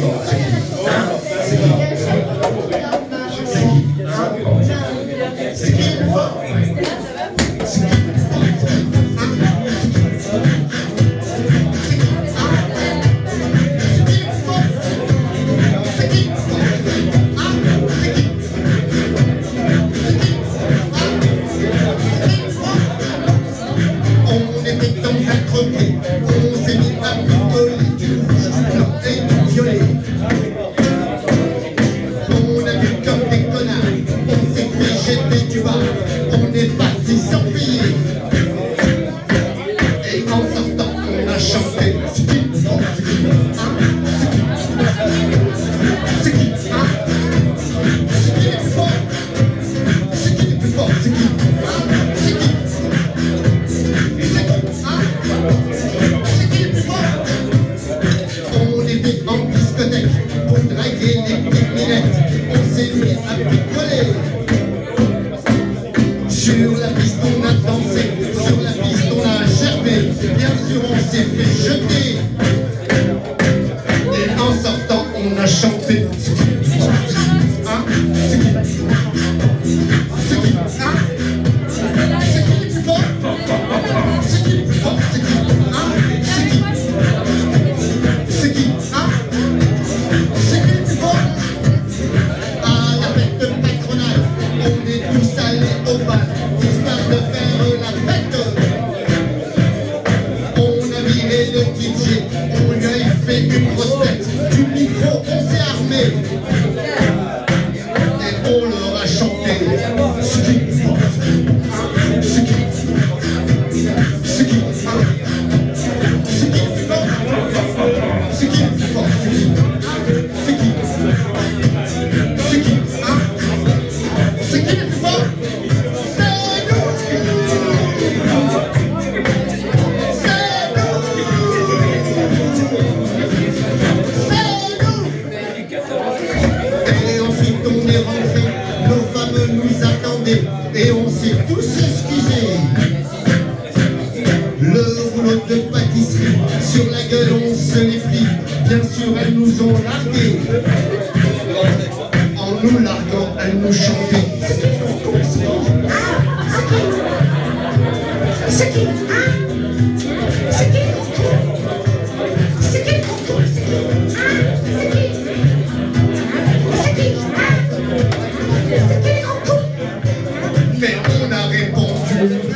On était dans un on s'est mis à draguer les pipinettes, on s'est mis à picoler. Sur la piste on a dansé, sur la piste on a gervé, bien sûr on s'est fait jeter. Et en sortant on a chanté. Hein public, vos concerts armés. et on s'est tous excusés. Le rouleau de pâtisserie, sur la gueule on se les bien sûr elles nous ont largués. En nous larguant, elles nous chantaient. mais on a répondu.